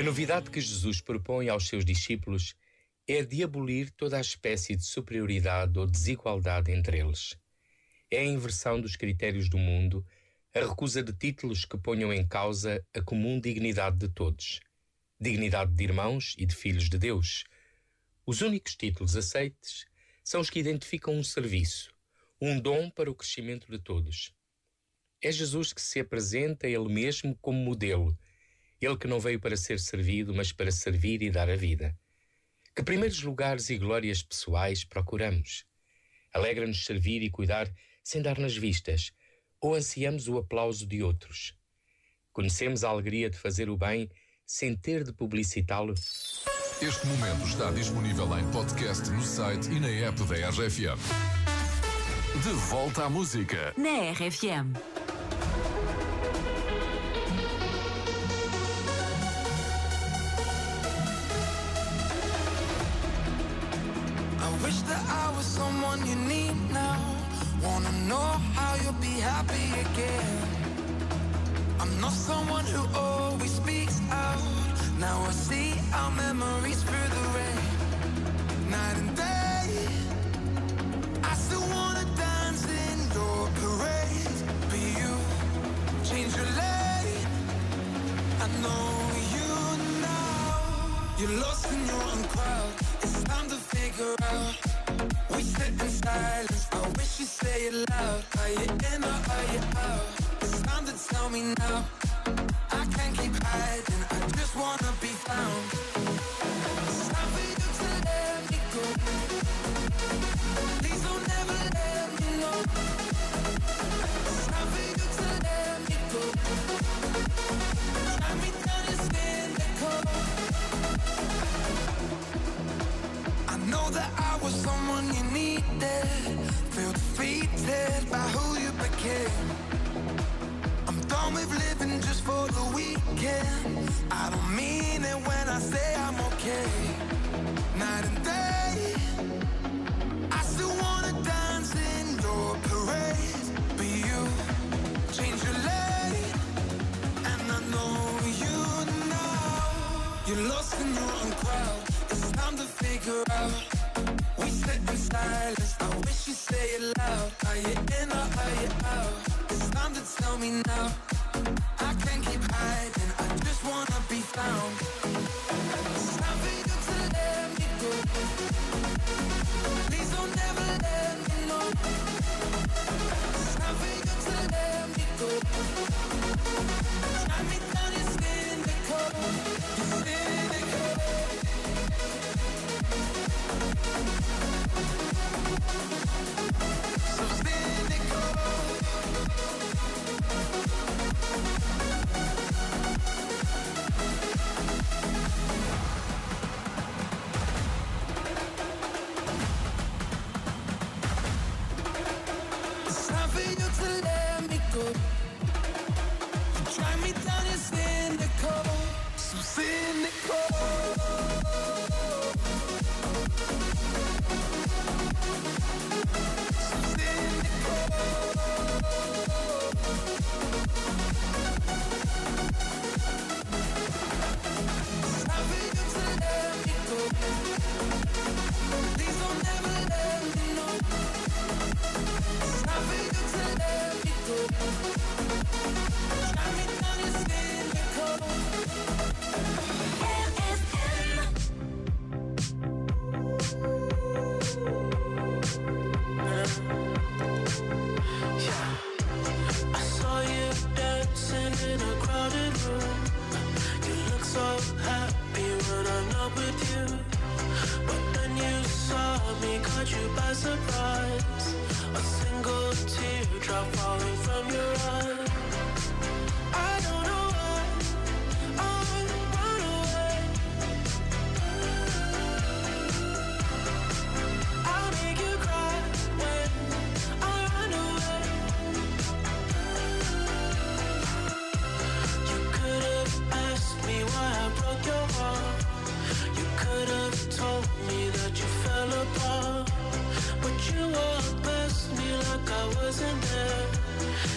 A novidade que Jesus propõe aos seus discípulos é de abolir toda a espécie de superioridade ou desigualdade entre eles. É a inversão dos critérios do mundo, a recusa de títulos que ponham em causa a comum dignidade de todos. Dignidade de irmãos e de filhos de Deus. Os únicos títulos aceites são os que identificam um serviço, um dom para o crescimento de todos. É Jesus que se apresenta ele mesmo como modelo, ele que não veio para ser servido, mas para servir e dar a vida. Que primeiros lugares e glórias pessoais procuramos? Alegra-nos servir e cuidar sem dar nas vistas, ou ansiamos o aplauso de outros? Conhecemos a alegria de fazer o bem sem ter de publicitá-lo? Este momento está disponível em podcast no site e na app da RFM. De volta à música. Na RFM. Wish that I was someone you need now. Wanna know how you'll be happy again. I'm not someone who always speaks out. Now I see our memories through the rain. Night and day. I still wanna dance in your parade. But you change your lane. I know you. You're lost in your own crowd. It's time to figure out. We sit in silence. I wish you say it loud. Are you in or are you out? It's time to tell me now. I can't keep hiding. I just wanna living just for the weekend. I don't mean it when I say I'm okay. Night and day, I still wanna dance in your parade. But you change your lane, and I know you now. You're lost in your own crowd. It's time to figure out. We sit in silence. I wish you say it loud. Are you in or are you out? It's time to tell me now. You drag me down, you're cynical, so cynical. Caught you by surprise. A single teardrop falling from your eye. I don't know why I run away. I make you cry when I run away. You could have asked me why I broke your heart. You could have told me I wasn't there.